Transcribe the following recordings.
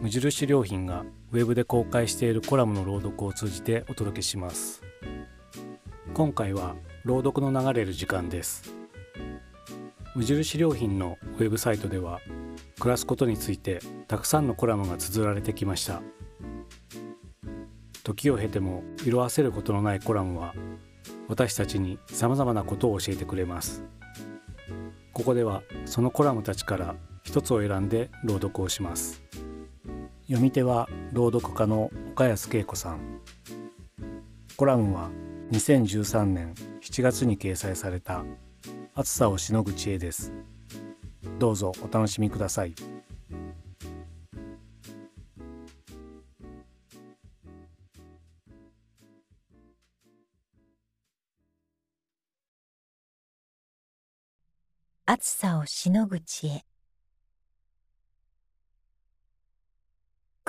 無印良品がウェブで公開しているコラムの朗読を通じてお届けします。今回は朗読の流れる時間です。無印良品のウェブサイトでは暮らすことについてたくさんのコラムが綴られてきました。時を経ても色あせることのないコラムは私たちにさまざまなことを教えてくれます。ここではそのコラムたちから一つを選んで朗読をします。読み手は朗読家の岡安恵子さん。コラムは2013年7月に掲載された暑さをしのぐ知恵です。どうぞお楽しみください。暑さをしのぐ知恵。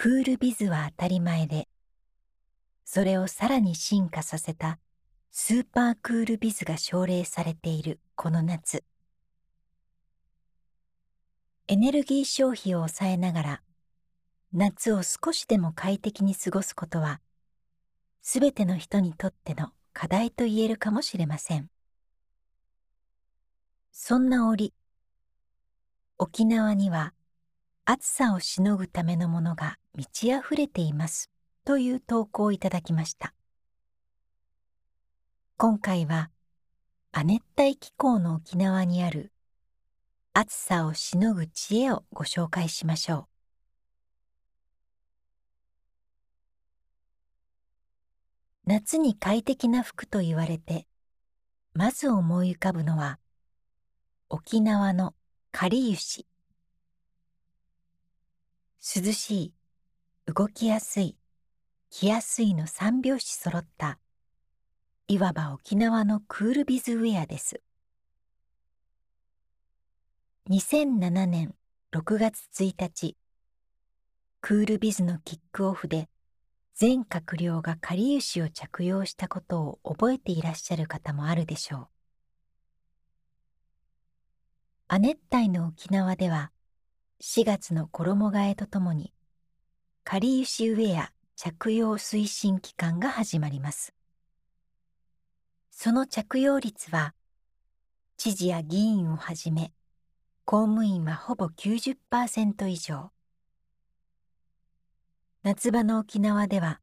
クールビズは当たり前でそれをさらに進化させたスーパークールビズが奨励されているこの夏。エネルギー消費を抑えながら夏を少しでも快適に過ごすことはすべての人にとっての課題と言えるかもしれません。そんな折沖縄には暑さをしのぐためのものが満ち溢れています。という投稿をいただきました。今回は亜熱帯気候の沖縄にある暑さをしのぐ知恵をご紹介しましょう。夏に快適な服と言われてまず思い浮かぶのは沖縄のかりゆし。涼しい動きやすい着やすいの三拍子揃ったいわば沖縄のクールビズウェアです。2007年6月1日クールビズのキックオフで全閣僚がかりゆしを着用したことを覚えていらっしゃる方もあるでしょう。亜熱帯の沖縄では4月の衣替えとともにかりゆしウェア着用推進期間が始まります。その着用率は知事や議員をはじめ公務員はほぼ90%以上。夏場の沖縄では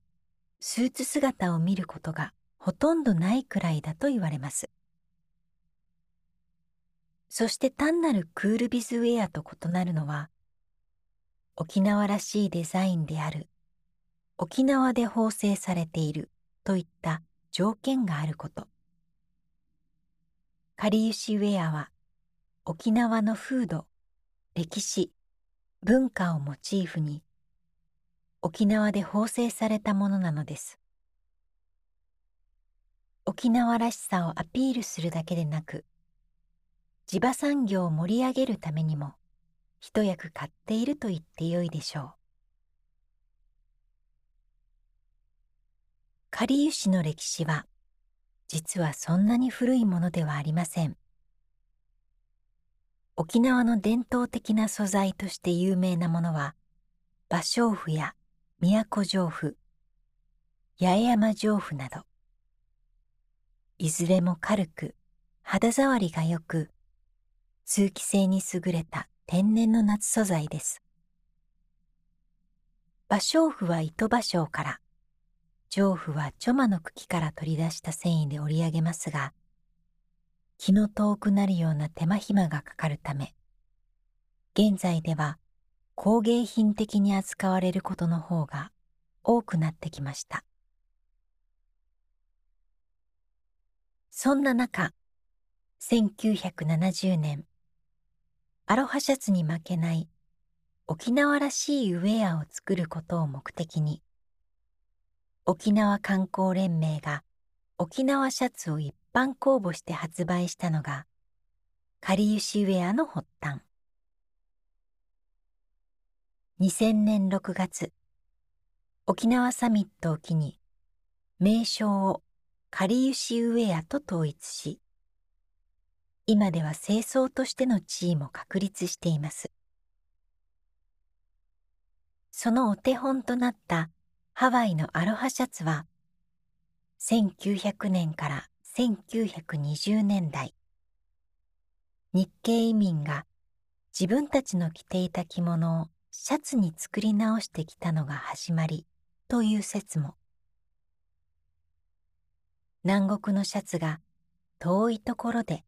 スーツ姿を見ることがほとんどないくらいだと言われます。そして単なるクールビズウェアと異なるのは、沖縄らしいデザインである、沖縄で縫製されているといった条件があること。かりゆしウェアは、沖縄の風土、歴史、文化をモチーフに、沖縄で縫製されたものなのです。沖縄らしさをアピールするだけでなく、地場産業を盛り上げるためにも一役買っていると言ってよいでしょう。かりゆしの歴史は実はそんなに古いものではありません。沖縄の伝統的な素材として有名なものは芭蕉布や宮古上布八重山上布などいずれも軽く肌触りがよく通気性に優れた天然の夏素材です。芭蕉布は糸芭蕉から上布はチョマの茎から取り出した繊維で織り上げますが気の遠くなるような手間暇がかかるため現在では工芸品的に扱われることの方が多くなってきましたそんな中1970年アロハシャツに負けない沖縄らしいウェアを作ることを目的に沖縄観光連盟が沖縄シャツを一般公募して発売したのがかりゆしウェアの発端。2000年6月沖縄サミットを機に名称をかりゆしウェアと統一し今では清掃としての地位も確立しています。そのお手本となったハワイのアロハシャツは1900年から1920年代日系移民が自分たちの着ていた着物をシャツに作り直してきたのが始まりという説も。南国のシャツが遠いところで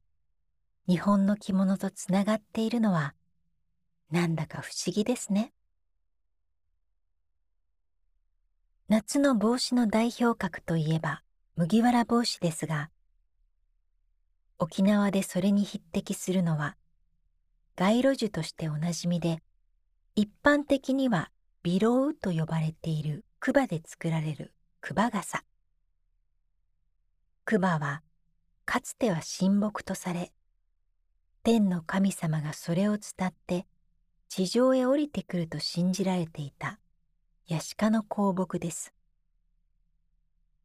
日本の着物とつながっているのはなんだか不思議ですね。夏の帽子の代表格といえば麦わら帽子ですが沖縄でそれに匹敵するのは街路樹としておなじみで一般的にはビロウと呼ばれている桑で作られる桑傘。桑はかつては神木とされ天の神様がそれを伝って地上へ降りてくると信じられていたヤシ科の香木です。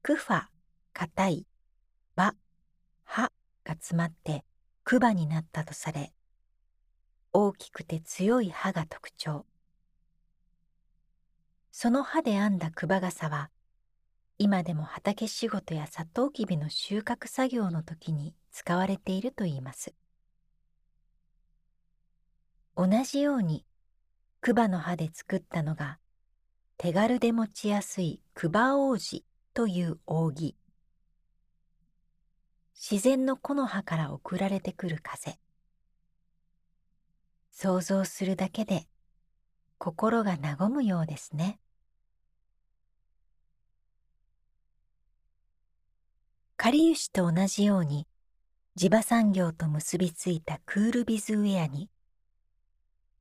クファ、硬い、バ、歯が詰まってクバになったとされ、大きくて強い歯が特徴。その歯で編んだクバ傘は、今でも畑仕事やサトウキビの収穫作業の時に使われているといいます。同じように、クバの葉で作ったのが手軽で持ちやすいクバ王子という扇。自然の木の葉から送られてくる風。想像するだけで心が和むようですね。狩りと同じように地場産業と結びついたクールビズウェアに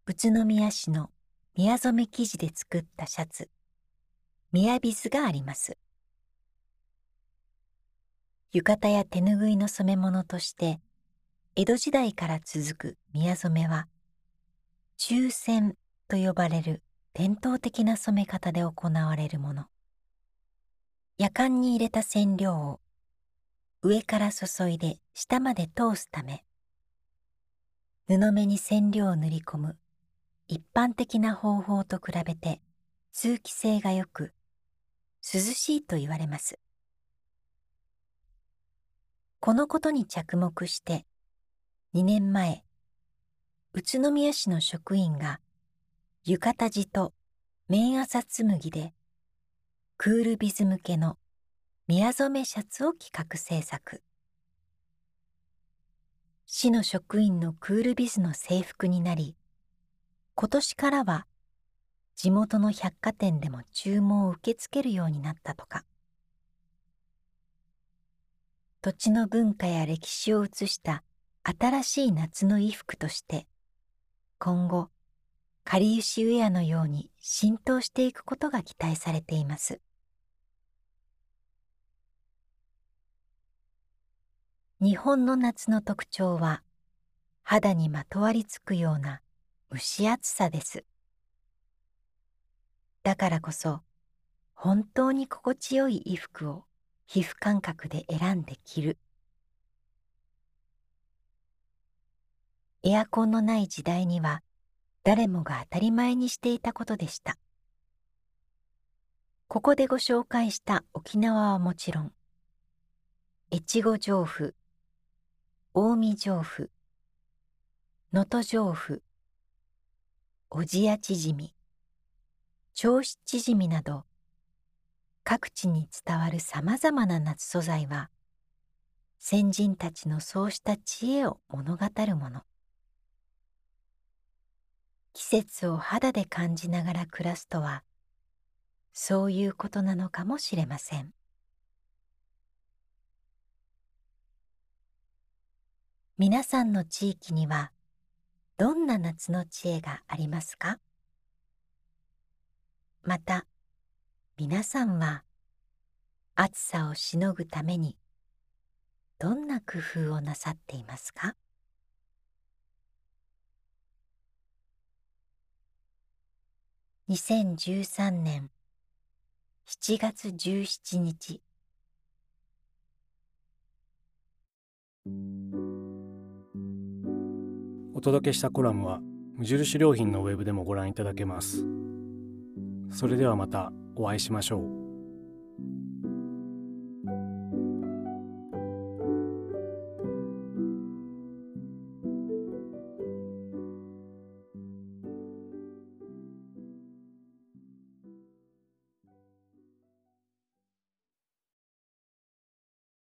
宇都宮市の宮染生地で作ったシャツ、宮ビズがあります。浴衣や手ぬぐいの染め物として、江戸時代から続く宮染めは、中線と呼ばれる伝統的な染め方で行われるもの。夜間に入れた染料を上から注いで下まで通すため、布目に染料を塗り込む一般的な方法と比べて通気性が良く涼しいと言われます。このことに着目して2年前宇都宮市の職員が浴衣地と綿麻紬でクールビズ向けの宮染めシャツを企画制作。市の職員のクールビズの制服になり今年からは地元の百貨店でも注文を受け付けるようになったとか。土地の文化や歴史を写した新しい夏の衣服として今後かりゆしウェアのように浸透していくことが期待されています。日本の夏の特徴は肌にまとわりつくような蒸し暑さです。だからこそ本当に心地よい衣服を皮膚感覚で選んで着る。エアコンのない時代には誰もが当たり前にしていたことでした。ここでご紹介した沖縄はもちろん、越後上府、近江上府、能登上府、小千谷縮み銚子縮みなど各地に伝わるさまざまな夏素材は先人たちのそうした知恵を物語るもの。季節を肌で感じながら暮らすとはそういうことなのかもしれません。皆さんの地域にはどんな夏の知恵がありますか？また皆さんは暑さをしのぐためにどんな工夫をなさっていますか？2013年7月17日お届けしたコラムは無印良品のウェブでもご覧いただけます。それではまたお会いしましょう。